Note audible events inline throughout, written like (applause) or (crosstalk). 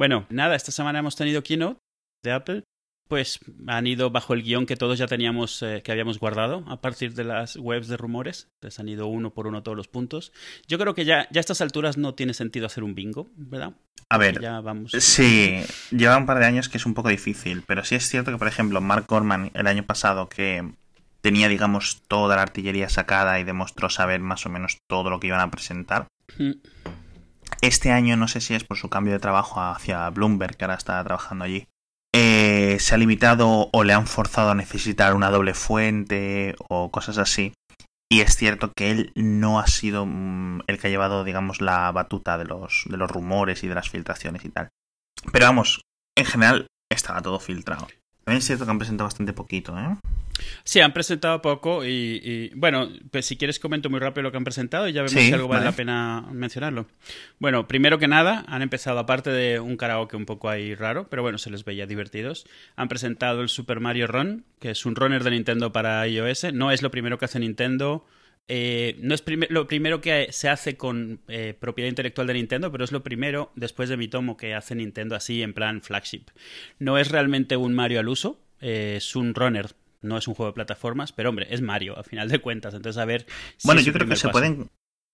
Bueno, nada, esta semana hemos tenido keynote de Apple pues han ido bajo el guion que todos ya teníamos, eh, que habíamos guardado a partir de las webs de rumores. Les han ido uno por uno todos los puntos. Yo creo que ya, ya a estas alturas no tiene sentido hacer un bingo, ¿verdad? A ver, ya vamos. sí, lleva un par de años que es un poco difícil, pero sí es cierto que, por ejemplo, Mark Gorman el año pasado que tenía, digamos, toda la artillería sacada y demostró saber más o menos todo lo que iban a presentar. Este año no sé si es por su cambio de trabajo hacia Bloomberg, que ahora está trabajando allí eh, se ha limitado o le han forzado a necesitar una doble fuente o cosas así. Y es cierto que él no ha sido mm, el que ha llevado, digamos, la batuta de los, de los rumores y de las filtraciones y tal. Pero vamos, en general estaba todo filtrado. También es cierto que han presentado bastante poquito, ¿eh? Sí, han presentado poco y, bueno, pues si quieres comento muy rápido lo que han presentado y ya vemos si algo vale, la pena mencionarlo. Bueno, primero que nada, han empezado, aparte de un karaoke un poco ahí raro, pero bueno, se les veía divertidos, han presentado el Super Mario Run, que es un runner de Nintendo para iOS. No es lo primero que hace Nintendo. Eh, no es lo primero que se hace con eh, propiedad intelectual de Nintendo, pero es lo primero, después de mi tomo, que hace Nintendo así en plan flagship. No es realmente un Mario al uso, eh, es un runner no es un juego de plataformas, pero hombre, es Mario, a final de cuentas. Entonces, a ver. bueno, yo creo que se pueden,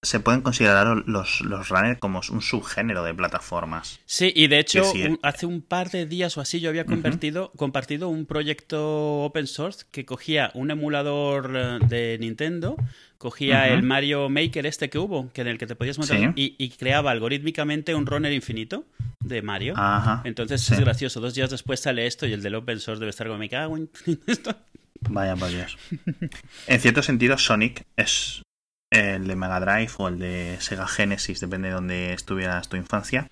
se pueden considerar los, los runners como un subgénero de plataformas. Sí, y de hecho, hace un par de días o así yo había convertido, compartido un proyecto open source que cogía un emulador eh, de Nintendo, cogía el Mario Maker este que hubo, que en el que te podías montar, y, creaba algorítmicamente un runner infinito de Mario. Entonces es gracioso. Dos días después sale esto y el del open source debe estar como me cago en (laughs) esto. Vaya, vaya. en cierto sentido, Sonic es el de Mega Drive o el de Sega Genesis, depende de donde estuvieras tu infancia.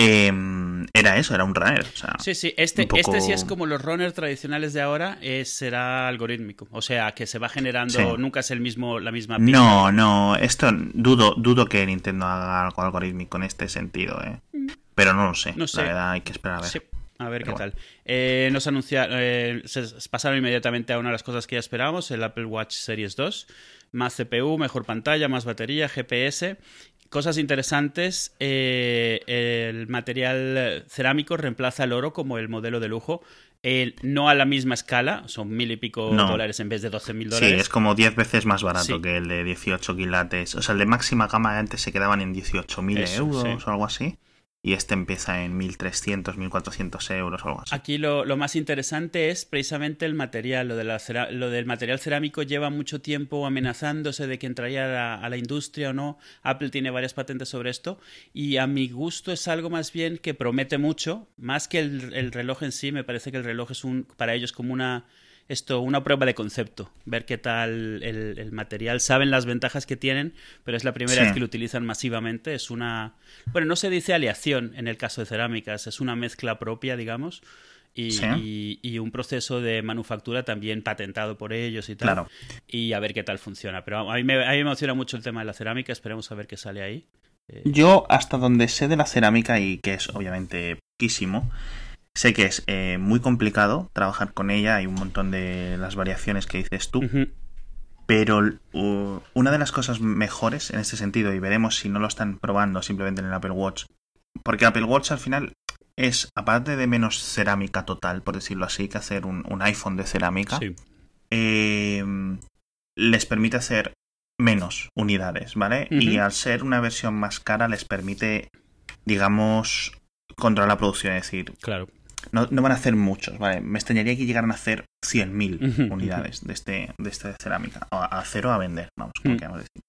Em, era eso, era un runner. sí, sí, este, este sí es como los runners tradicionales de ahora, será algorítmico. O sea, que se va generando, nunca es el mismo, la misma pista. No, no, esto dudo, dudo que Nintendo haga algo algorítmico en este sentido, ¿eh? Mm. Pero no lo sé, no sé. la verdad hay que esperar a ver. A ver qué tal. Eh, nos anunciaron, eh, se pasaron inmediatamente a una de las cosas que ya esperábamos, el Apple Watch Series 2. Más CPU, mejor pantalla, más batería, GPS. Cosas interesantes, eh, el material cerámico reemplaza el oro como el modelo de lujo. no a la misma escala, son mil y pico dólares en vez de doce mil dólares. Sí, es como diez veces más barato que el de 18 quilates. O sea, el de máxima gama antes se quedaban en 18.000 euros o algo así y este empieza en 1.300, 1.400 euros o algo así. Aquí lo, más interesante es precisamente el material. Lo, de la, lo del material cerámico lleva mucho tiempo amenazándose de que entraría a la, industria o no. Apple tiene varias patentes sobre esto y a mi gusto es algo más bien que promete mucho, más que el, el reloj en sí. Me parece que el reloj es un, para ellos como una esto una prueba de concepto, ver qué tal el, material. Saben las ventajas que tienen, pero es la primera vez que lo utilizan masivamente. Es una. Bueno, no se dice aleación en el caso de cerámicas, es una mezcla propia, digamos. Y, un proceso de manufactura también patentado por ellos y tal. Claro. Y a ver qué tal funciona. Pero a mí, me, a mí me emociona mucho el tema de la cerámica, esperemos a ver qué sale ahí. Eh, Yo, hasta donde sé de la cerámica, y que es obviamente poquísimo, Sé que es eh, muy complicado trabajar con ella, hay un montón de las variaciones que dices tú, pero una de las cosas mejores en este sentido, y veremos si no lo están probando simplemente en el Apple Watch, porque Apple Watch al final es, aparte de menos cerámica total, por decirlo así, que hacer un, iPhone de cerámica, em, les permite hacer menos unidades, ¿vale? Y al ser una versión más cara les permite, digamos, controlar la producción, es decir, claro. No, van a hacer muchos, ¿vale? Me extrañaría que llegaran a hacer 100.000 unidades de este de esta cerámica. A, cero a vender, vamos, como mm. queramos decir.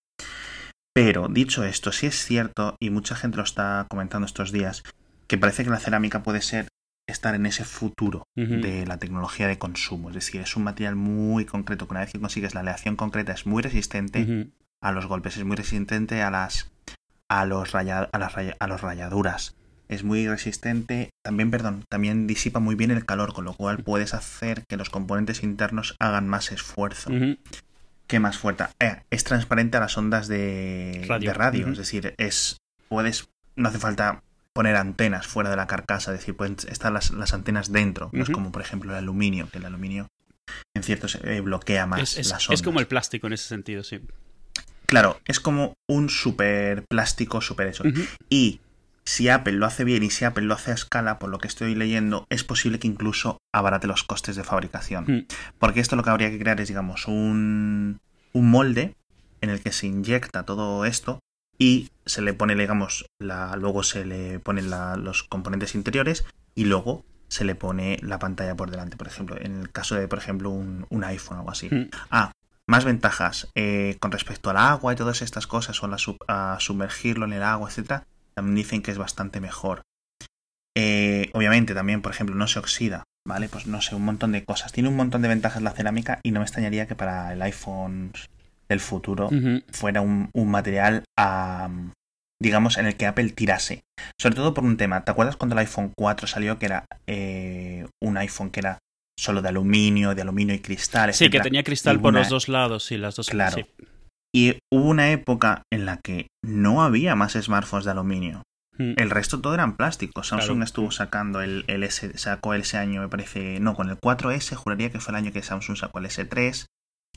Pero, dicho esto, sí es cierto, y mucha gente lo está comentando estos días, que parece que la cerámica puede ser estar en ese futuro de la tecnología de consumo. Es decir, es un material muy concreto que una vez que consigues la aleación concreta es muy resistente a los golpes, es muy resistente a las a los, a, las a los rayaduras, es muy resistente, también, perdón, también disipa muy bien el calor, con lo cual puedes hacer que los componentes internos hagan más esfuerzo. ¿Qué más fuerte? Eh, es transparente a las ondas de radio, es decir, es puedes no hace falta poner antenas fuera de la carcasa, es decir, pueden estar las, antenas dentro, no es como por ejemplo el aluminio, que el aluminio en cierto se bloquea más es, las ondas. Es como el plástico en ese sentido, sí. Claro, es como un super plástico super eso. Y si Apple lo hace bien y si Apple lo hace a escala, por lo que estoy leyendo, es posible que incluso abarate los costes de fabricación. Hmm. Porque esto lo que habría que crear es, digamos, un, un molde en el que se inyecta todo esto y se le pone, digamos, la, luego se le ponen la- los componentes interiores y luego se le pone la pantalla por delante, por ejemplo, en el caso de, por ejemplo, un, un iPhone o algo así. Mm. Ah, más ventajas eh, con respecto al agua y todas estas cosas, o la sub- a sumergirlo en el agua, etcétera, también dicen que es bastante mejor. Eh, obviamente también, por ejemplo, no se oxida, ¿vale? Pues no sé, un montón de cosas. Tiene un montón de ventajas la cerámica y no me extrañaría que para el iPhone del futuro fuera un, un material, am, digamos, en el que Apple tirase. Sobre todo por un tema. ¿Te acuerdas cuando el iPhone 4 salió que era eh, un iPhone que era solo de aluminio, de aluminio y cristal? Sí, que tenía cristal Y por una- los dos lados, sí, las dos. Claro. sí. Y hubo una época en la que no había más smartphones de aluminio. Mm. El resto todo eran plásticos. Samsung Claro. estuvo sacando el, el S, sacó ese año, me parece, no, con el 4S, juraría que fue el año que Samsung sacó el S3,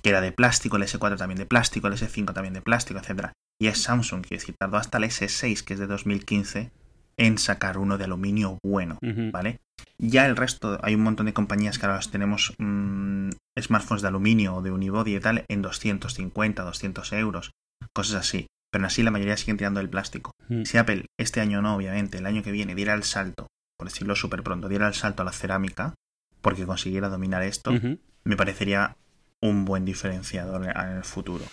que era de plástico, el S4 también de plástico, el S5 también de plástico, etcétera. Y es Samsung, quiero decir, tardó hasta el S6, que es de 2015, en sacar uno de aluminio bueno. ¿vale? Ya el resto, hay un montón de compañías que ahora tenemos mm, smartphones de aluminio o de unibody y tal en 250, 200 euros, cosas así. Pero así la mayoría siguen tirando el plástico. Si Apple este año no, obviamente, el año que viene diera el salto, por decirlo súper pronto, diera el salto a la cerámica, porque consiguiera dominar esto, me parecería un buen diferenciador en el futuro.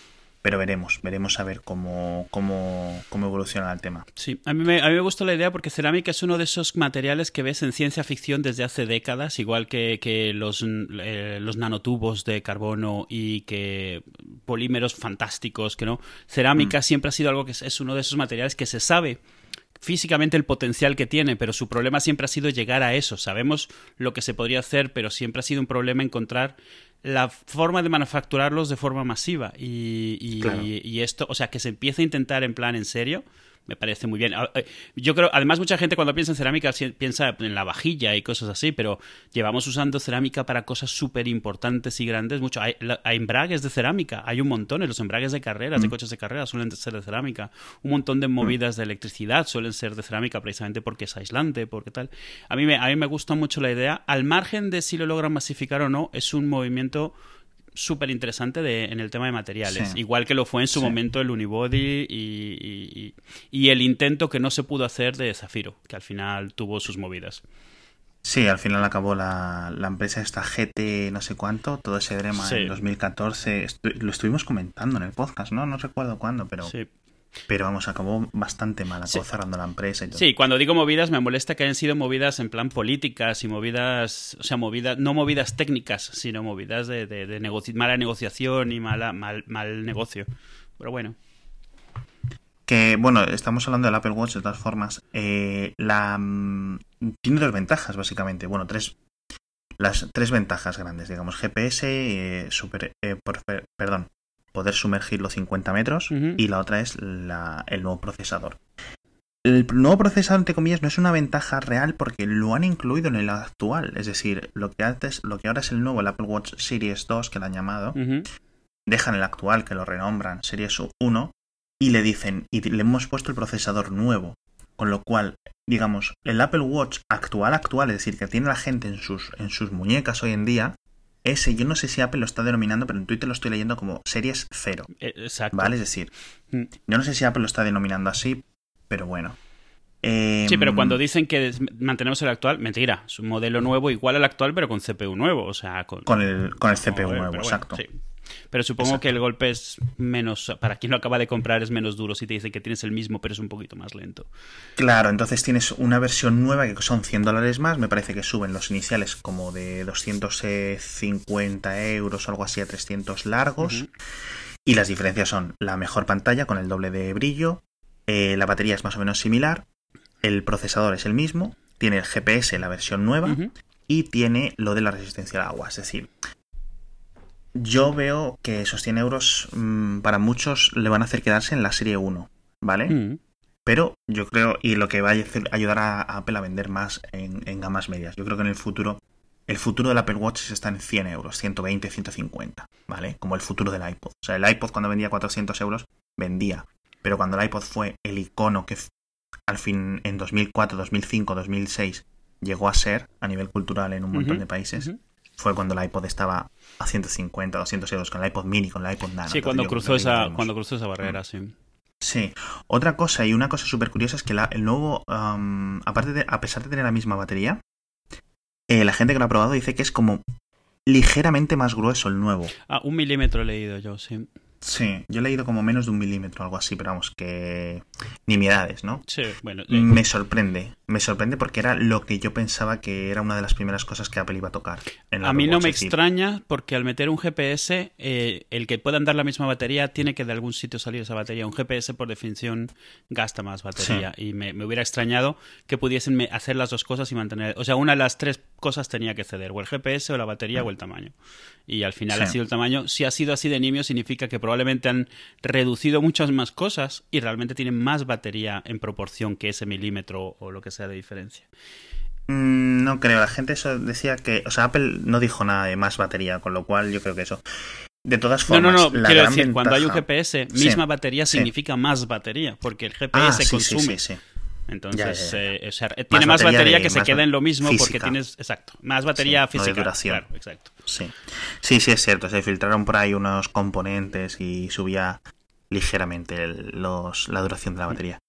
Pero veremos, veremos a ver cómo, cómo, cómo evoluciona el tema. Sí, a mí, me, a mí me gustó la idea porque cerámica es uno de esos materiales que ves en ciencia ficción desde hace décadas, igual que, que los, eh, los nanotubos de carbono y que polímeros fantásticos, que no. Cerámica siempre ha sido algo que es, es uno de esos materiales que se sabe físicamente el potencial que tiene, pero su problema siempre ha sido llegar a eso. Sabemos lo que se podría hacer, pero siempre ha sido un problema encontrar la forma de manufacturarlos de forma masiva. Y, y- Claro. y esto, o sea, que se empiece a intentar en plan en serio. Me parece muy bien. Ah, eh, Yo creo, además, mucha gente cuando piensa en cerámica piensa en la vajilla y cosas así, pero llevamos usando cerámica para cosas súper importantes y grandes. Mucho. Hay, hay embragues de cerámica, hay un montón. Los embragues de carreras, de Mm. coches de carreras, suelen ser de cerámica. Un montón de movidas de electricidad suelen ser de cerámica precisamente porque es aislante, porque tal. A mí, me, a mí me gusta mucho la idea. Al margen de si lo logran masificar o no, es un movimiento súper interesante de- en el tema de materiales. Sí. Igual que lo fue en su Sí. momento el Unibody y, y- el intento que no se pudo hacer de Zafiro, que al final tuvo sus movidas. Sí, al final acabó la, la empresa esta GT no sé cuánto, todo ese drama Sí. en 2014. Estu- lo estuvimos comentando en el podcast, ¿no? No recuerdo cuándo, pero, Sí. Pero vamos, acabó bastante mal, acabó Sí. cerrando la empresa y todo. Sí, cuando digo movidas me molesta que hayan sido movidas en plan políticas y movidas, o sea, movidas, no movidas técnicas, sino movidas de, de- de negoci- mala negociación y mala, mal, mal negocio. Pero bueno. Que bueno, estamos hablando del Apple Watch de todas formas. Eh, la mm, tiene dos ventajas, básicamente. Bueno, tres. Las tres ventajas grandes, digamos. GPS, eh, super, eh, por- perdón, poder sumergirlo 50 metros. Y la otra es la- el nuevo procesador. El nuevo procesador, entre comillas, no es una ventaja real porque lo han incluido en el actual. Es decir, lo que antes, lo que ahora es el nuevo, el Apple Watch Series 2, que lo han llamado, dejan el actual, que lo renombran, Series 1, y le dicen, y le hemos puesto el procesador nuevo. Con lo cual, digamos, el Apple Watch actual, actual, es decir, que tiene la gente en sus, en sus muñecas hoy en día, ese, yo no sé si Apple lo está denominando, pero en Twitter lo estoy leyendo como Series 0, Eh, Exacto. ¿vale? Es decir, Mm. yo no sé si Apple lo está denominando así, pero bueno. Em, Sí, pero cuando dicen que mantenemos el actual, mentira. Es un modelo nuevo igual al actual, pero con CPU nuevo. O sea, con, Con el, con el CPU nuevo, bueno, exacto. sí. Pero supongo Exacto. que el golpe es menos. Para quien lo acaba de comprar, es menos duro si te dicen que tienes el mismo, pero es un poquito más lento. Claro, entonces tienes una versión nueva que son 100 dólares más. Me parece que suben los iniciales como de 250 euros o algo así a 300 largos. Y las diferencias son la mejor pantalla con el doble de brillo, eh, la batería es más o menos similar, el procesador es el mismo, tiene el GPS, la versión nueva, y tiene lo de la resistencia al agua. Es decir, yo veo que esos 100 euros mm, para muchos le van a hacer quedarse en la serie 1, ¿vale? Mm. Pero yo creo, y lo que va a ayudar a Apple a vender más en, en gamas medias. Yo creo que en el futuro, el futuro del Apple Watch está en 100 euros, 120, 150, ¿vale? Como el futuro del iPod. O sea, el iPod cuando vendía 400 euros, vendía. Pero cuando el iPod fue el icono que al fin en 2004, 2005, 2006 llegó a ser a nivel cultural en un montón de países. Fue cuando el iPod estaba a 150, 200 euros, con el iPod mini, con el iPod Nano. Sí, cuando cruzó, esa, cuando cruzó esa barrera, sí. Sí. Otra cosa y una cosa súper curiosa es que el nuevo, aparte de, a pesar de tener la misma batería, eh, la gente que lo ha probado dice que es como ligeramente más grueso el nuevo. Ah, un milímetro he leído yo, sí. Sí, yo he leído como menos de un milímetro, algo así, pero vamos, que nimiedades, ¿no? Sí, bueno. Me sorprende, me sorprende porque era lo que yo pensaba que era una de las primeras cosas que Apple iba a tocar. a mí no me extraña porque al meter un GPS, eh, el que pueda andar la misma batería tiene que de algún sitio salir esa batería. Un GPS por definición gasta más batería y me, hubiera extrañado que pudiesen hacer las dos cosas y mantener... O sea, una de las tres cosas tenía que ceder, o el GPS o la batería o el tamaño. Y al final ha sido el tamaño. Si ha sido así de nimio significa que probablemente han reducido muchas más cosas y realmente tienen más batería en proporción que ese milímetro o lo que sea de diferencia. Mm, no creo, la gente eso decía que, o sea, Apple no dijo nada de más batería, con lo cual yo creo que eso. De todas formas, no, no, no, quiero decir, cuando hay un GPS, misma batería significa más batería, porque el GPS ah, consume. Entonces, eh, tiene más batería, que se queda en lo mismo porque tienes, exacto, más batería física. duración. exacto. Sí. sí, sí, es cierto. Se filtraron por ahí unos componentes y subía ligeramente los, la duración de la batería.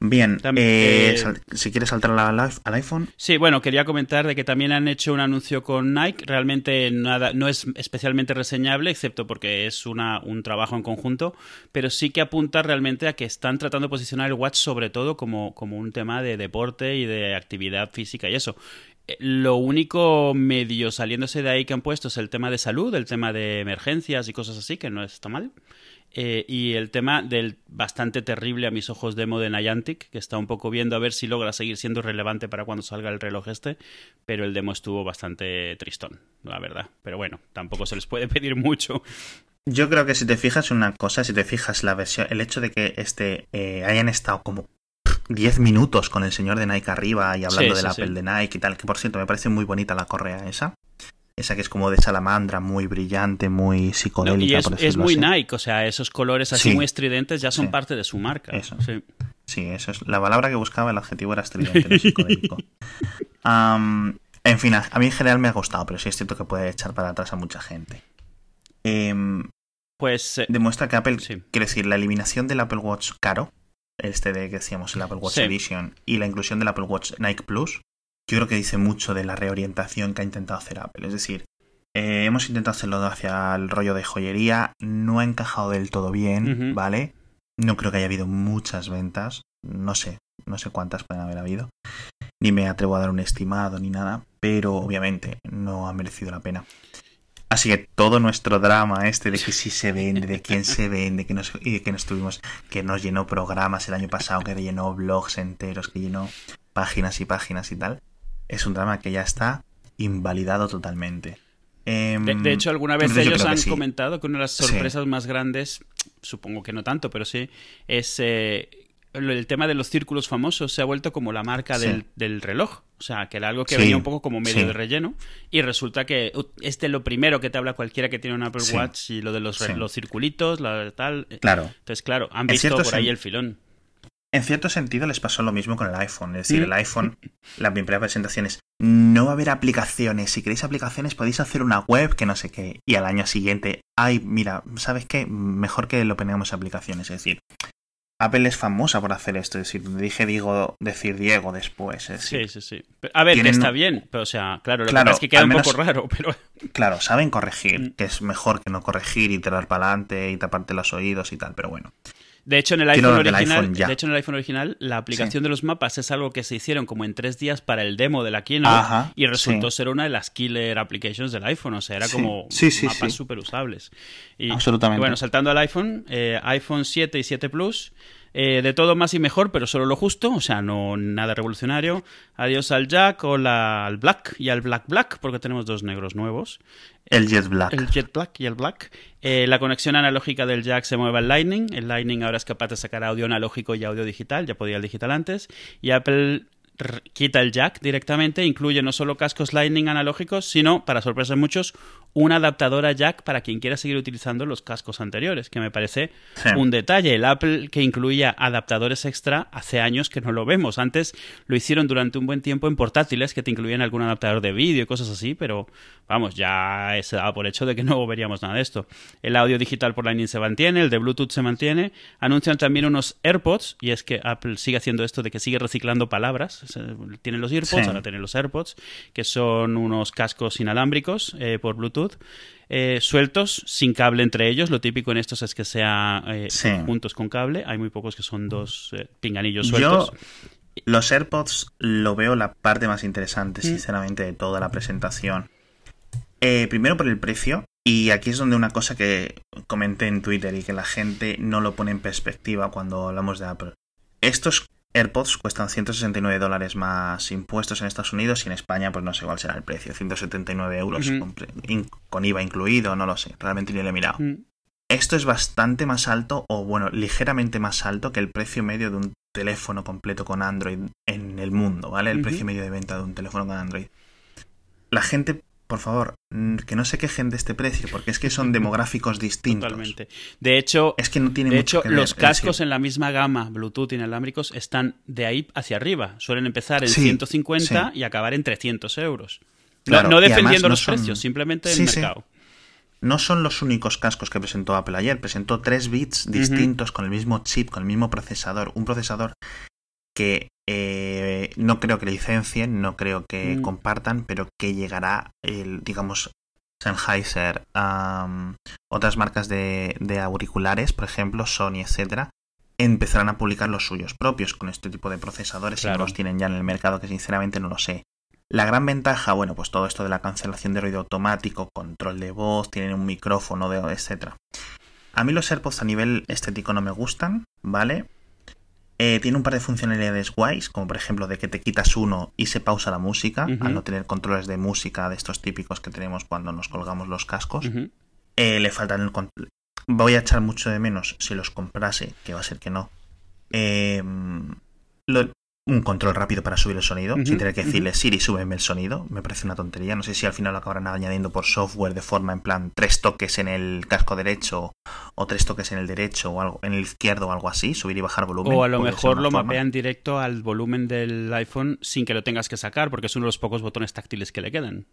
Bien, eh, eh, si quieres saltar al iPhone. Sí, bueno, quería comentar de que también han hecho un anuncio con Nike. Realmente nada, no es especialmente reseñable, excepto porque es una, un trabajo en conjunto, pero sí que apunta realmente a que están tratando de posicionar el watch sobre todo como, como un tema de deporte y de actividad física y eso. Eh, lo único medio saliéndose de ahí que han puesto es el tema de salud, el tema de emergencias y cosas así, que no está mal. Eh, y el tema del bastante terrible a mis ojos demo de Niantic, que está un poco viendo a ver si logra seguir siendo relevante para cuando salga el reloj este, pero el demo estuvo bastante tristón, la verdad. Pero bueno, tampoco se les puede (laughs) pedir mucho. Yo creo que si te fijas una cosa, si te fijas la versión, el hecho de que este eh, hayan estado como 10 minutos con el señor de Nike arriba y hablando del Apple de Nike y tal, que por cierto me parece muy bonita la correa esa esa que es como de salamandra, muy brillante, muy psicodélica. y es, muy Nike, o sea, esos colores así muy estridentes ya son parte de su marca. Eso. Sí. sí. eso es. La palabra que buscaba, el adjetivo era estridente, no (laughs) psicodélico. en fin, a, mí en general me ha gustado, pero sí es cierto que puede echar para atrás a mucha gente. Em, pues. Eh, demuestra que Apple, quiere decir, la eliminación del Apple Watch caro, este de que decíamos el Apple Watch Edition, y la inclusión del Apple Watch Nike Plus, yo creo que dice mucho de la reorientación que ha intentado hacer Apple. Es decir, eh, hemos intentado hacerlo hacia el rollo de joyería, no ha encajado del todo bien, ¿vale? No creo que haya habido muchas ventas, no sé, no sé cuántas pueden haber habido, ni me atrevo a dar un estimado ni nada, pero obviamente no ha merecido la pena. Así que todo nuestro drama este de que si se vende, de quién se vende, que nos, y de que nos tuvimos, que nos llenó programas el año pasado, que llenó blogs enteros, que llenó páginas y páginas y tal, es un drama que ya está invalidado totalmente. Em, de, hecho, alguna vez ellos han comentado que una de las sorpresas más grandes, supongo que no tanto, pero sí, es eh, el tema de los círculos famosos se ha vuelto como la marca del, reloj. O sea, que era algo que venía un poco como medio de relleno. Y resulta que este es lo primero que te habla cualquiera que tiene un Apple Watch y lo de los, los circulitos, la tal. Claro. Entonces, claro, han visto por ahí el filón. En cierto sentido les pasó lo mismo con el iPhone. Es decir, el iPhone, la primera presentación es, no va a haber aplicaciones. Si queréis aplicaciones podéis hacer una web que no sé qué. Y al año siguiente, ay, mira, ¿sabes qué? Mejor que lo pongamos aplicaciones. Es decir, Apple es famosa por hacer esto. Es decir, dije digo, decir Diego después. sí, sí, sí. A ver, que está bien. Pero, o sea, claro, lo que es que queda un poco raro, (laughs) pero... Claro, saben corregir, mm. que es mejor que no corregir y tirar para adelante y taparte los oídos y tal, pero bueno. De hecho, en el iPhone original, de hecho, en el iPhone original, la aplicación de los mapas es algo que se hicieron como en tres días para el demo de la Keynote y resultó ser una de las killer applications del iPhone. O sea, era como mapas súper usables. Y, Absolutamente. bueno, saltando al iPhone, eh, iPhone 7 y 7 Plus. Eh, de todo más y mejor, pero solo lo justo, o sea, no nada revolucionario. Adiós al Jack o al Black y al Black Black, porque tenemos dos negros nuevos. El Jet Black. El Jet Black y el Black. Eh, la conexión analógica del jack se mueve al Lightning. El Lightning ahora es capaz de sacar audio analógico y audio digital. Ya podía el digital antes. Y Apple quita el jack directamente, incluye no solo cascos Lightning analógicos, sino, para sorpresa de muchos, un adaptador a jack para quien quiera seguir utilizando los cascos anteriores, que me parece Sí. un detalle. El Apple que incluía adaptadores extra hace años que no lo vemos. Antes lo hicieron durante un buen tiempo en portátiles que te incluían algún adaptador de vídeo y cosas así, pero vamos, ya se daba por hecho de que no veríamos nada de esto. El audio digital por Lightning se mantiene, el de Bluetooth se mantiene. Anuncian también unos AirPods, y es que Apple sigue haciendo esto de que sigue reciclando palabras. Tienen los AirPods, Sí. ahora tienen los AirPods, que son unos cascos inalámbricos eh, por Bluetooth. Eh, sueltos, sin cable entre ellos. Lo típico en estos es que sea eh, Sí. juntos con cable. Hay muy pocos que son dos eh, pinganillos Yo, sueltos. los AirPods lo veo la parte más interesante, Mm. sinceramente, de toda la presentación. Eh, primero por el precio, y aquí es donde una cosa que comenté en Twitter y que la gente no lo pone en perspectiva cuando hablamos de Apple. Estos AirPods cuestan 169 dólares más impuestos en Estados Unidos y en España, pues no sé cuál será el precio, 179 euros pre- in- con IVA incluido, no lo sé, realmente ni lo he mirado. Mm, Esto es bastante más alto, o bueno, ligeramente más alto que el precio medio de un teléfono completo con Android en el mundo, ¿vale? El precio medio de venta de un teléfono con Android. La gente, por favor, mm, que no se quejen de este precio, porque es que son (laughs) demográficos distintos. Totalmente. De hecho, Es que no tiene de mucho hecho que ver los cascos en la misma gama Bluetooth inalámbricos están de ahí hacia arriba. Suelen empezar en Sí, 150 sí. y acabar en 300 euros. No- Claro, defendiendo no los son- precios, simplemente Sí, el sí. mercado. No son los únicos cascos que presentó Apple ayer. Presentó tres bits distintos con el mismo chip, con el mismo procesador. Un procesador que eh, no creo que licencien, no creo que Mm. compartan, pero que llegará, el, digamos, Sennheiser, am, otras marcas de, de auriculares, por ejemplo, Sony, etcétera, empezarán a publicar los suyos propios con este tipo de procesadores Claro. y no los tienen ya en el mercado, que sinceramente no lo sé. La gran ventaja, bueno, pues todo esto de la cancelación de ruido automático, control de voz, tienen un micrófono, de, etcétera. A mí los AirPods a nivel estético no me gustan, ¿vale? Eh, tiene un par de funcionalidades guays, como por ejemplo de que te quitas uno y se pausa la música, al no tener controles de música de estos típicos que tenemos cuando nos colgamos los cascos. Eh, le faltan el con- Voy a echar mucho de menos si los comprase, que va a ser que no. Eh, lo- un control rápido para subir el sonido, sin tener que decirle Siri, súbeme el sonido. Me parece una tontería. No sé si al final lo acabarán añadiendo por software de forma en plan tres toques en el casco derecho o tres toques en el derecho o algo en el izquierdo o algo así, subir y bajar volumen. O a lo mejor lo forma. mapean directo al volumen del iPhone sin que lo tengas que sacar, porque es uno de los pocos botones táctiles que le quedan.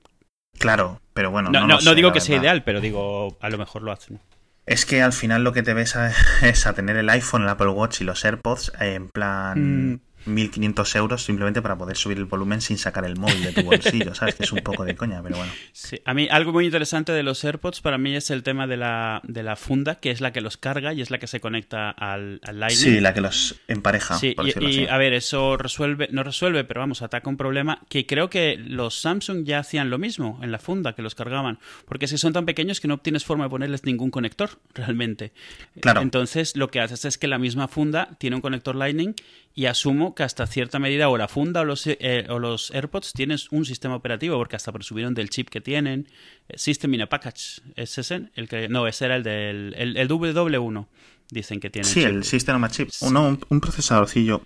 Claro, pero bueno. No, no, no, lo no sé, digo que sea ideal, pero digo, a lo mejor lo hacen. Es que al final lo que te ves a- (laughs) es a tener el iPhone, el Apple Watch y los AirPods en plan Mm. 1500 euros simplemente para poder subir el volumen sin sacar el móvil de tu bolsillo, ¿sabes? Que es un poco de coña, pero bueno. Sí, a mí algo muy interesante de los AirPods para mí es el tema de la, de la funda, que es la que los carga y es la que se conecta al, al Lightning. Sí, la que los empareja, Sí, por y, decirlo y, así. a ver, eso resuelve, no resuelve, pero vamos, ataca un problema que creo que los Samsung ya hacían lo mismo en la funda, que los cargaban, porque si son tan pequeños que no obtienes forma de ponerles ningún conector, (laughs) realmente. Claro. Entonces, lo que haces es que la misma funda tiene un conector Lightning y asumo que hasta cierta medida o la funda o los, eh, o los AirPods tienes un sistema operativo, porque hasta presumieron del chip que tienen. Eh, System in a Package, ¿es ese? El que, no, ese era el del el, el W1, dicen que tiene. Sí, chip. el System Chip. Sí. Uno, un, un procesadorcillo.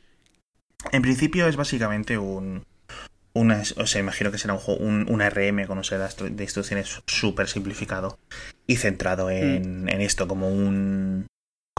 En principio es básicamente un. Una, o sea, imagino que será un, juego- un, un ARM con un set de instru- de instrucciones súper simplificado y centrado en, Mm. en esto como un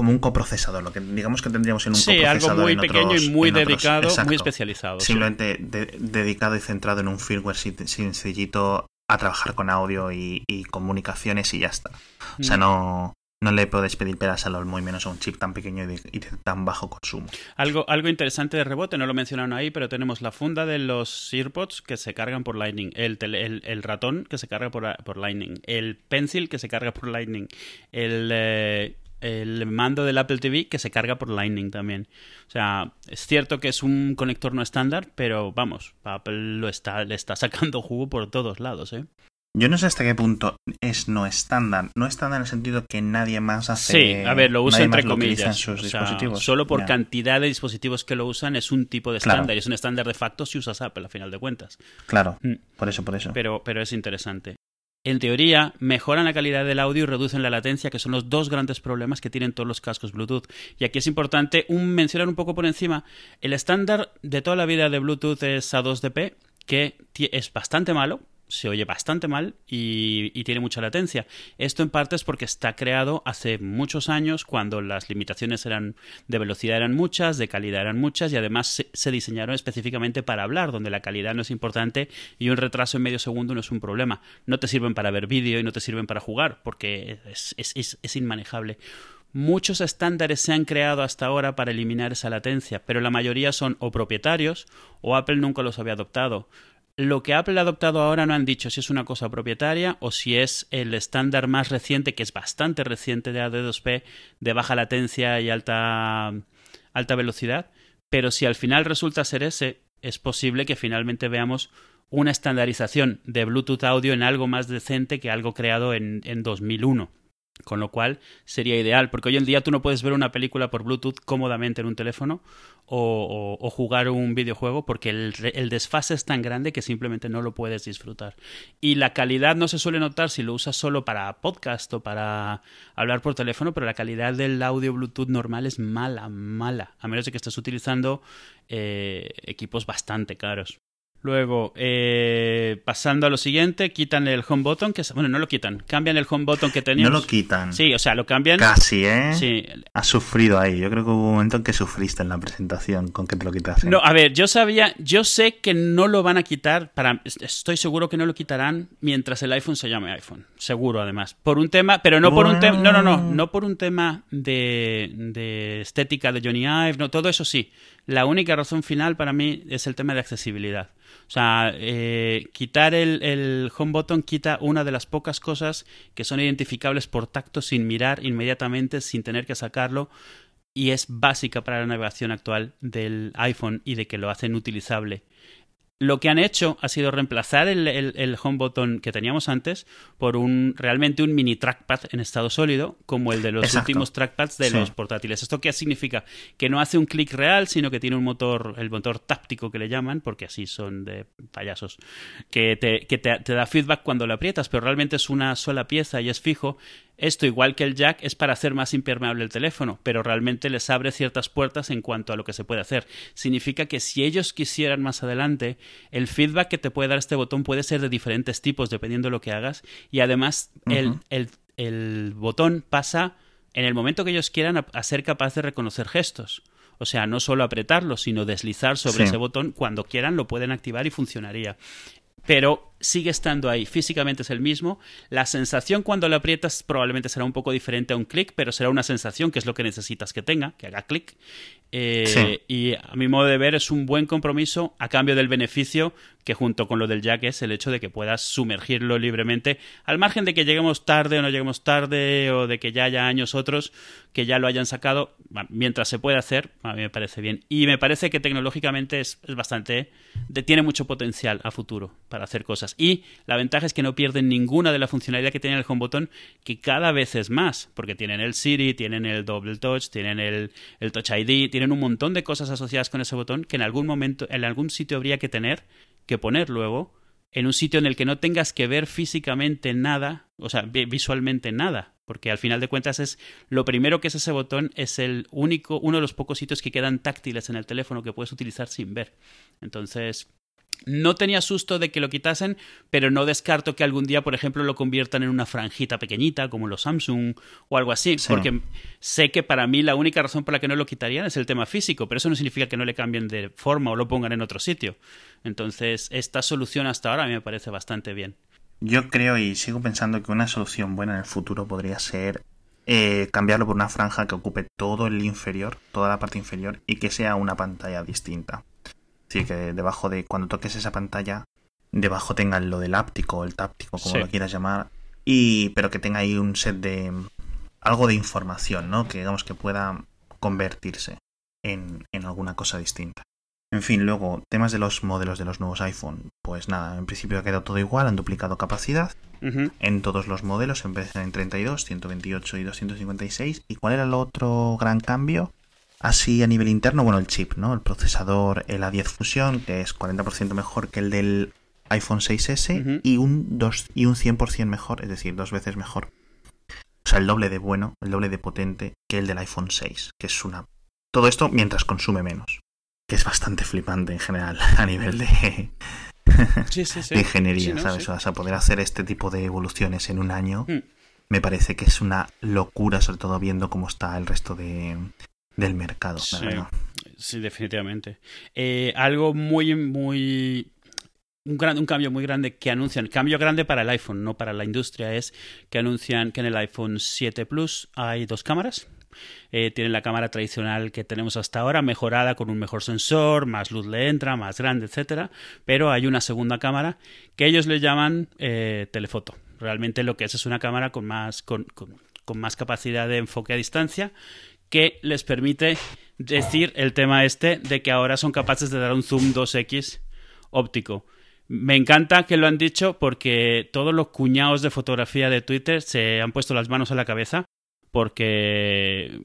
como un coprocesador, lo que digamos que tendríamos en un Sí, algo coprocesador muy en pequeño y muy otros- dedicado, exacto. muy especializado. sí. Simplemente de- dedicado y centrado en un firmware sencillito a trabajar con audio y, y comunicaciones y ya está. O sea, Mm. no, no le puedes pedir peras al olmo y menos a un chip tan pequeño y de, y de tan bajo consumo. Algo, algo interesante de rebote, no lo mencionaron ahí, pero tenemos la funda de los AirPods que se cargan por Lightning, el, tele- el, el ratón que se carga por, por Lightning, el pencil que se carga por Lightning, el, eh, el mando del Apple TV que se carga por Lightning también. O sea, es cierto que es un conector no estándar, pero vamos, Apple lo está, le está sacando (laughs) jugo por todos lados, ¿eh? Yo no sé hasta qué punto es no estándar. No estándar en el sentido que nadie más hace. Sí, a ver, lo usa entre comillas. en sus O sea, dispositivos. solo por cantidad de dispositivos que lo usan es un tipo de Claro. estándar. Y es un estándar de facto si usas Apple, a final de cuentas. Claro, Mm. por eso, por eso. Pero, pero es interesante. En teoría, mejoran la calidad del audio y reducen la latencia, que son los dos grandes problemas que tienen todos los cascos Bluetooth. Y aquí es importante un, mencionar un poco por encima, el estándar de toda la vida de Bluetooth es A2DP, que es bastante malo, se oye bastante mal y, tiene mucha latencia. Esto en parte es porque está creado hace muchos años cuando las limitaciones eran de velocidad eran muchas, de calidad eran muchas y además se, diseñaron específicamente para hablar, donde la calidad no es importante y un retraso en medio segundo no es un problema. No te sirven para ver vídeo y no te sirven para jugar porque es, es inmanejable. Muchos estándares se han creado hasta ahora para eliminar esa latencia, pero la mayoría son o propietarios o Apple nunca los había adoptado. Lo que Apple ha adoptado ahora no han dicho si es una cosa propietaria o si es el estándar más reciente, que es bastante reciente de AD2P, de baja latencia y alta, alta velocidad. Pero si al final resulta ser ese, es posible que finalmente veamos una estandarización de Bluetooth audio en algo más decente que algo creado en, en 2001. Con lo cual sería ideal, porque hoy en día tú no puedes ver una película por Bluetooth cómodamente en un teléfono o, jugar un videojuego porque el, desfase es tan grande que simplemente no lo puedes disfrutar. Y la calidad no se suele notar si lo usas solo para podcast o para hablar por teléfono, pero la calidad del audio Bluetooth normal es mala, mala, a menos de que estés utilizando eh, equipos bastante caros. Luego, eh, pasando a lo siguiente, quitan el home button, que bueno, no lo quitan, cambian el home button que teníamos. No lo quitan. Sí, o sea, lo cambian. Casi, ¿eh? Sí. Has sufrido ahí. Yo creo que hubo un momento en que sufriste en la presentación con que te lo quitasen. No, a ver, yo sabía, yo sé que no lo van a quitar, para, estoy seguro que no lo quitarán mientras el iPhone se llame iPhone. Seguro, además. Por un tema, pero no por un tema, no, no, no, no por un tema de, de estética de Johnny Ive, no, todo eso sí. La única razón final para mí es el tema de accesibilidad. O sea, eh, quitar el, el, home button quita una de las pocas cosas que son identificables por tacto sin mirar inmediatamente, sin tener que sacarlo. Y es básica para la navegación actual del iPhone y de que lo hacen utilizable lo que han hecho ha sido reemplazar el, el, home button que teníamos antes por un realmente un mini trackpad en estado sólido, como el de los últimos trackpads de los portátiles. ¿Esto qué significa? Que no hace un clic real, sino que tiene un motor, el motor táctico que le llaman, porque así son de payasos, que te, que te, te da feedback cuando lo aprietas, pero realmente es una sola pieza y es fijo esto, igual que el jack, es para hacer más impermeable el teléfono, pero realmente les abre ciertas puertas en cuanto a lo que se puede hacer. Significa que si ellos quisieran más adelante, el feedback que te puede dar este botón puede ser de diferentes tipos dependiendo de lo que hagas y además el, el, botón pasa en el momento que ellos quieran a, ser capaz de reconocer gestos. O sea, no solo apretarlo, sino deslizar sobre ese botón. Cuando quieran lo pueden activar y funcionaría. Pero sigue estando ahí, físicamente es el mismo. La sensación cuando lo aprietas probablemente será un poco diferente a un clic, pero será una sensación que es lo que necesitas que tenga, que haga clic. Eh, y a mi modo de ver es un buen compromiso a cambio del beneficio que junto con lo del jack es el hecho de que puedas sumergirlo libremente, al margen de que lleguemos tarde o no lleguemos tarde o de que ya haya años otros que ya lo hayan sacado, mientras se puede hacer, a mí me parece bien. Y me parece que tecnológicamente es, es bastante, tiene mucho potencial a futuro para hacer cosas. Y la ventaja es que no pierden ninguna de la funcionalidad que tiene el home que cada vez es más, porque tienen el Siri, tienen el Double Touch, tienen el, el Touch ID, tienen un montón de cosas asociadas con ese botón que en algún momento, en algún sitio habría que tener, que poner luego, en un sitio en el que no tengas que ver físicamente nada, o sea, visualmente nada, porque al final de cuentas es lo primero que es ese botón es el único, uno de los pocos sitios que quedan táctiles en el teléfono que puedes utilizar sin ver. Entonces, no tenía susto de que lo quitasen, pero no descarto que algún día, por ejemplo, lo conviertan en una franjita pequeñita, como los Samsung o algo así, porque sé que para mí la única razón por la que no lo quitarían es el tema físico, pero eso no significa que no le cambien de forma o lo pongan en otro sitio. Entonces, esta solución hasta ahora a mí me parece bastante bien. Yo creo y sigo pensando que una solución buena en el futuro podría ser eh, cambiarlo por una franja que ocupe todo el inferior, toda la parte inferior, y que sea una pantalla distinta. Sí, que debajo de cuando toques esa pantalla, debajo tenga lo del áptico o el táptico, como lo quieras llamar, y pero que tenga ahí un set de algo de información, ¿no? Que digamos que pueda convertirse en, en alguna cosa distinta. En fin, luego, temas de los modelos de los nuevos iPhone. Pues nada, en principio ha quedado todo igual, han duplicado capacidad en todos los modelos, empiezan en 32, 128 y 256. ¿Y cuál era el otro gran cambio? Así a nivel interno, bueno, el chip, ¿no? El procesador, el A10 Fusion, que es 40% mejor que el del iPhone 6S y, un 2, y un 100% mejor, es decir, dos veces mejor. O sea, el doble de bueno, el doble de potente que el del iPhone 6, que es una... Todo esto mientras consume menos, que es bastante flipante en general (laughs) a nivel de, ingeniería, ¿sabes? O sea, poder hacer este tipo de evoluciones en un año mm. me parece que es una locura, sobre todo viendo cómo está el resto de, del mercado, Sí, definitivamente. Eh, algo muy, muy un, gran, un, cambio muy grande que anuncian, cambio grande para el iPhone, no para la industria, es que anuncian que en el iPhone 7 Plus hay dos cámaras. Eh, tienen la cámara tradicional que tenemos hasta ahora, mejorada con un mejor sensor, más luz le entra, más grande, etcétera. Pero hay una segunda cámara que ellos le llaman eh, telefoto. Realmente lo que es es una cámara con más, con, con más capacidad de enfoque a distancia que les permite decir el tema este de que ahora son capaces de dar un zoom 2x óptico. Me encanta que lo han dicho porque todos los cuñados de fotografía de Twitter se han puesto las manos a la cabeza porque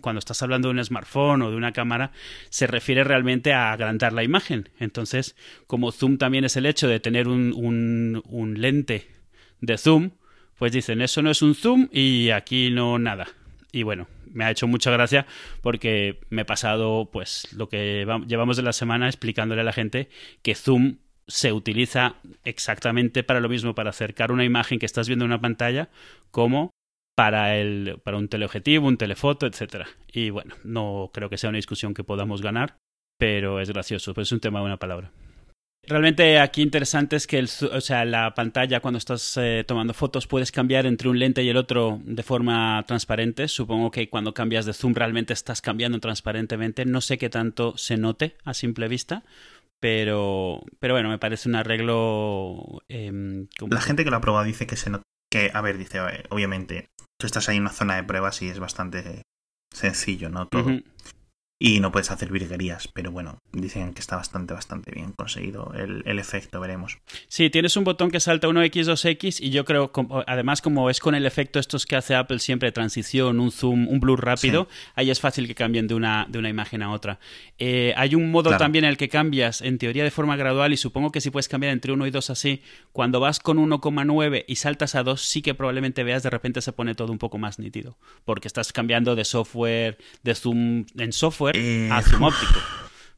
cuando estás hablando de un smartphone o de una cámara, se refiere realmente a agrandar la imagen. Entonces, como zoom también es el hecho de tener un, un, un lente de zoom, pues dicen, eso no es un zoom y aquí no nada. Y bueno, me ha hecho mucha gracia porque me he pasado pues lo que llevamos de la semana explicándole a la gente que zoom se utiliza exactamente para lo mismo, para acercar una imagen que estás viendo en una pantalla, como para, el, para un teleobjetivo, un telefoto, etc. Y bueno, no creo que sea una discusión que podamos ganar, pero es gracioso, pues es un tema de una palabra. Realmente aquí interesante es que el, o sea, la pantalla cuando estás eh, tomando fotos puedes cambiar entre un lente y el otro de forma transparente. Supongo que cuando cambias de zoom realmente estás cambiando transparentemente. No sé qué tanto se note a simple vista, pero, pero bueno, me parece un arreglo. Eh, la gente que lo ha probado dice que se nota. Que, a ver, dice, obviamente, tú estás ahí en una zona de pruebas y es bastante sencillo, ¿no? Todo y no puedes hacer virguerías, pero bueno, dicen que está bastante, bastante bien conseguido el, el, efecto, veremos. Sí, tienes un botón que salta 1X, 2X y yo creo, además como es con el efecto estos que hace Apple siempre, transición, un zoom, un blur rápido, ahí es fácil que cambien de una, de una imagen a otra. Eh, hay un modo también en el que cambias, en teoría de forma gradual, y supongo que si puedes cambiar entre 1 y 2 así, cuando vas con 1,9 y saltas a 2, sí que probablemente veas de repente se pone todo un poco más nítido, porque estás cambiando de software, de zoom en software eh, a zoom óptico.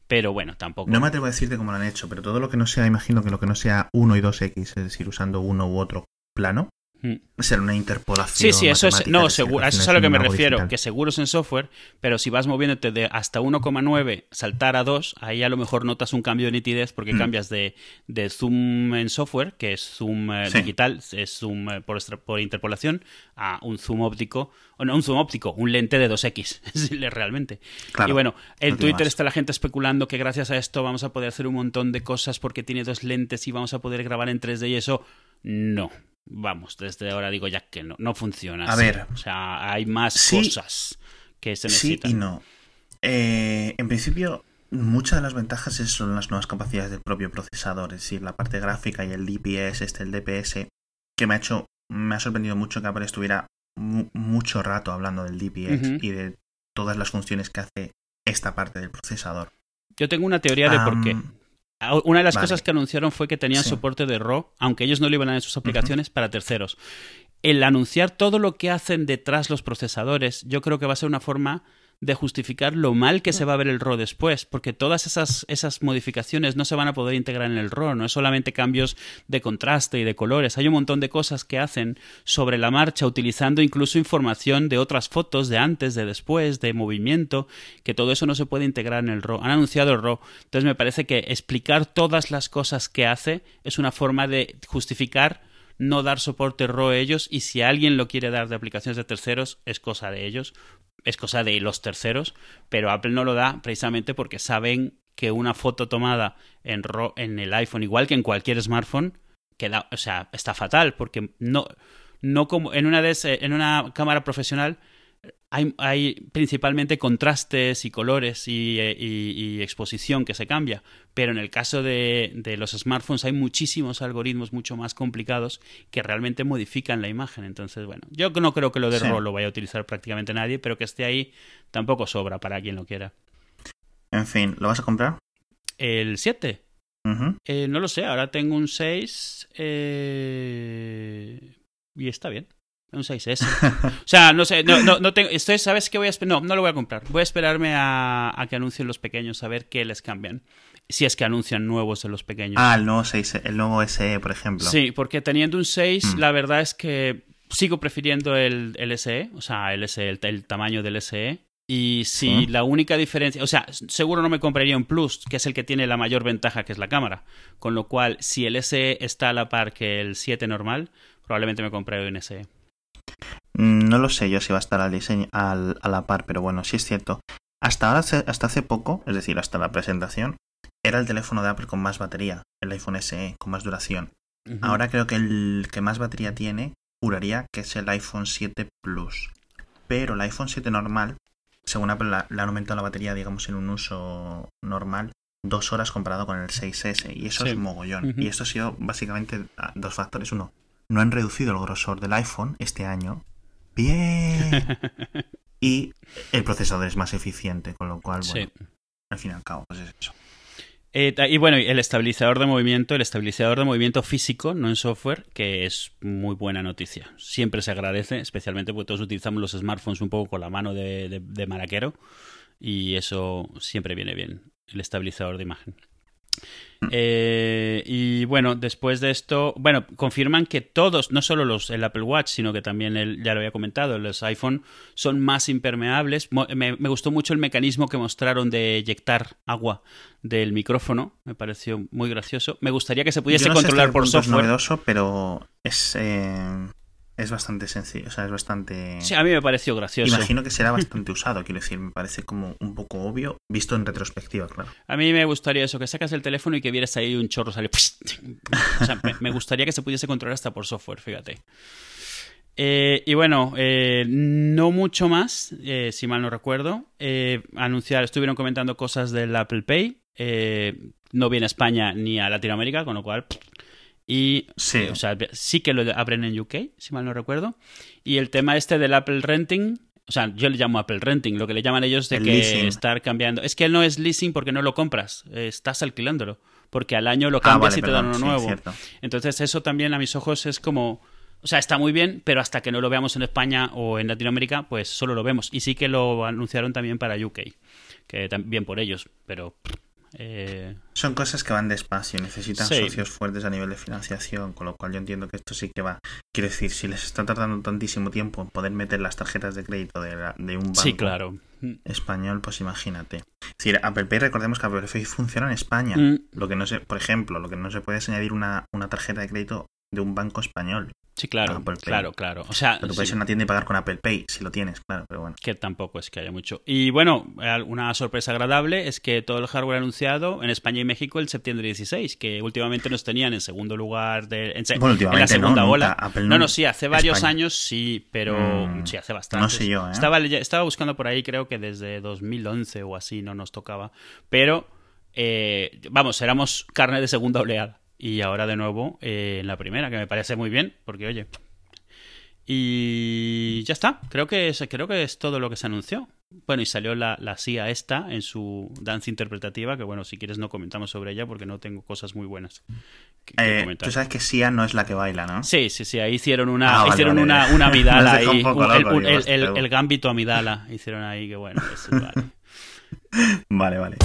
Pero bueno, tampoco. No me atrevo a decirte cómo lo han hecho, pero todo lo que no sea, imagino que lo que no sea 1 y 2X, es decir, usando uno u otro plano, Hmm. Ser una interpolación. Sí, sí, eso es. No, seguro, eso es a lo que me refiero, que seguro es en software, pero si vas moviéndote de hasta 1,9 saltar a 2, ahí a lo mejor notas un cambio de nitidez porque hmm. cambias de, de, zoom en software, que es zoom eh, digital, es zoom eh, por, por, interpolación, a un zoom óptico, o no, un zoom óptico, un lente de 2X, (laughs) realmente. y bueno, en Twitter está la gente especulando que gracias a esto vamos a poder hacer un montón de cosas porque tiene dos lentes y vamos a poder grabar en 3D y eso. No, vamos, desde ahora digo ya que no, no funciona. A ver. O sea, hay más cosas que se necesitan. Sí y no. Eh, en principio, muchas de las ventajas son las nuevas capacidades del propio procesador, es decir, la parte gráfica y el DPS, este, el DPS, que me ha hecho, me ha sorprendido mucho que Apple estuviera mucho rato hablando del DPS y de todas las funciones que hace esta parte del procesador. Yo tengo una teoría de por qué. Una de las cosas que anunciaron fue que tenían soporte de RAW, aunque ellos no lo iban a en sus aplicaciones, para terceros. El anunciar todo lo que hacen detrás los procesadores, yo creo que va a ser una forma de justificar lo mal que se va a ver el RAW después, porque todas esas, esas modificaciones no se van a poder integrar en el RAW, no es solamente cambios de contraste y de colores, hay un montón de cosas que hacen sobre la marcha utilizando incluso información de otras fotos de antes, de después, de movimiento, que todo eso no se puede integrar en el RAW. Han anunciado el RAW, entonces me parece que explicar todas las cosas que hace es una forma de justificar no dar soporte RAW a ellos y si alguien lo quiere dar de aplicaciones de terceros es cosa de ellos, es cosa de los terceros, pero Apple no lo da precisamente porque saben que una foto tomada en, en el iPhone, igual que en cualquier smartphone, queda, o sea, está fatal, porque no, no como en una, de en una cámara profesional hay, principalmente contrastes y colores eh, y, exposición que se cambia, pero en el caso de, los smartphones hay muchísimos algoritmos mucho más complicados que realmente modifican la imagen. Entonces, bueno, yo no creo que lo de RAW lo vaya a utilizar prácticamente nadie, pero que esté ahí tampoco sobra para quien lo quiera. En fin, ¿lo vas a comprar? El 7. Eh, no lo sé, ahora tengo un 6 eh, y está bien. Un 6S. o sea, no sé, no, no, no tengo, estoy, ¿sabes qué voy a esperar? No, no lo voy a comprar. Voy a esperarme a, a, que anuncien los pequeños, a ver qué les cambian. si es que anuncian nuevos de los pequeños. Ah, el nuevo, 6, el nuevo SE, por ejemplo. Sí, porque teniendo un 6, Mm. la verdad es que sigo prefiriendo el, el SE, o sea, el, SE, el, el tamaño del SE. Y si la única diferencia, o sea, seguro no me compraría un Plus, que es el que tiene la mayor ventaja, que es la cámara. Con lo cual, si el SE está a la par que el 7 normal, probablemente me compraré un SE. Mm, No lo sé yo si va a estar al diseño, al- a la par, pero bueno, sí es cierto. Hasta ahora, hasta hace poco, es decir, hasta la presentación, era el teléfono de Apple con más batería, el iPhone SE, con más duración. Ahora creo que el que más batería tiene, juraría que es el iPhone 7 Plus. Pero el iPhone 7 normal, según Apple, la- le han aumentado la batería, digamos, en un uso normal, dos horas comparado con el 6S. Y eso Sí. es mogollón. Y esto ha sido básicamente ah, dos factores. Uno, no han reducido el grosor del iPhone este año. Bien. (laughs) y el procesador es más eficiente, con lo cual, bueno, Sí. al fin y al cabo, pues es eso. Eh, y bueno, el estabilizador de movimiento, el estabilizador de movimiento físico, no en software, que es muy buena noticia. Siempre se agradece, especialmente porque todos utilizamos los smartphones un poco con la mano de, de- de maraquero. Y eso siempre viene bien, el estabilizador de imagen. Eh, y bueno, después de esto, bueno, confirman que todos, no solo los el Apple Watch, sino que también el, ya lo había comentado, los iPhone son más impermeables. Me, me gustó mucho el mecanismo que mostraron de eyectar agua del micrófono, me pareció muy gracioso. Me gustaría que se pudiese Yo no sé controlar por punto es software. novedoso, pero es, eh, es bastante sencillo. O sea, es bastante. Sí, a mí me pareció gracioso. Imagino que será bastante usado, quiero decir, me parece como un poco obvio, visto en retrospectiva, claro. A mí me gustaría eso, que sacas el teléfono y que vieras ahí un chorro salir. O sea, me, me gustaría que se pudiese controlar hasta por software, fíjate. Eh, y bueno, eh, no mucho más, eh, si mal no recuerdo. Anunciar, estuvieron comentando cosas del Apple Pay. no viene a España ni a Latinoamérica, con lo cual. Y, Sí. o sea, sí que lo abren en UK, si mal no recuerdo. Y el tema este del Apple Renting, o sea, yo le llamo Apple Renting, lo que le llaman ellos de El que leasing. estar cambiando. Es que no es leasing porque no lo compras, eh, estás alquilándolo. Porque al año lo Ah, cambias vale, y te dan uno nuevo. Entonces eso también a mis ojos es como... O sea, está muy bien, pero hasta que no lo veamos en España o en Latinoamérica, pues solo lo vemos. Y sí que lo anunciaron también para UK, que también por ellos, pero... eh, Son cosas que van despacio, necesitan Sí. socios fuertes a nivel de financiación, con lo cual yo entiendo que esto sí que va. Quiero decir, si les está tardando tantísimo tiempo en poder meter las tarjetas de crédito de, la- de un banco sí, claro. español, pues imagínate. Es decir, Apple Pay, recordemos que Apple Pay funciona en España. Mm, Lo que no se, por ejemplo, lo que no se puede es añadir una, una tarjeta de crédito de un banco español. sí, claro, claro, claro. O sea, Pero tú puedes sí, ir a una tienda y pagar con Apple Pay, si lo tienes, claro, pero bueno. que tampoco es que haya mucho. Y bueno, una sorpresa agradable es que todo el hardware anunciado en España y México el septiembre 16, que últimamente nos tenían en segundo lugar de, en, Bueno, en la no, segunda nunca. ola. Apple No, no, sí, hace varios España. años sí, pero Mm, sí, hace bastante. no sé yo, ¿eh? Estaba, estaba buscando por ahí, creo que desde 2011 o así no nos tocaba. Pero, eh, vamos, éramos carne de segunda oleada. Y ahora de nuevo eh, en la primera, que me parece muy bien, porque oye. Y ya está, creo que es, creo que es todo lo que se anunció. Bueno, y salió la, la CIA esta en su danza interpretativa, que bueno, si quieres no comentamos sobre ella porque no tengo cosas muy buenas que, que Eh, tú sabes que Sia no es la que baila, ¿no? Sí, sí, sí, ahí hicieron una, Ah, hicieron vale. una, una amidala (laughs) ahí, un el, digo, el- el- gambito amidala hicieron ahí que bueno. (laughs) Vale, vale.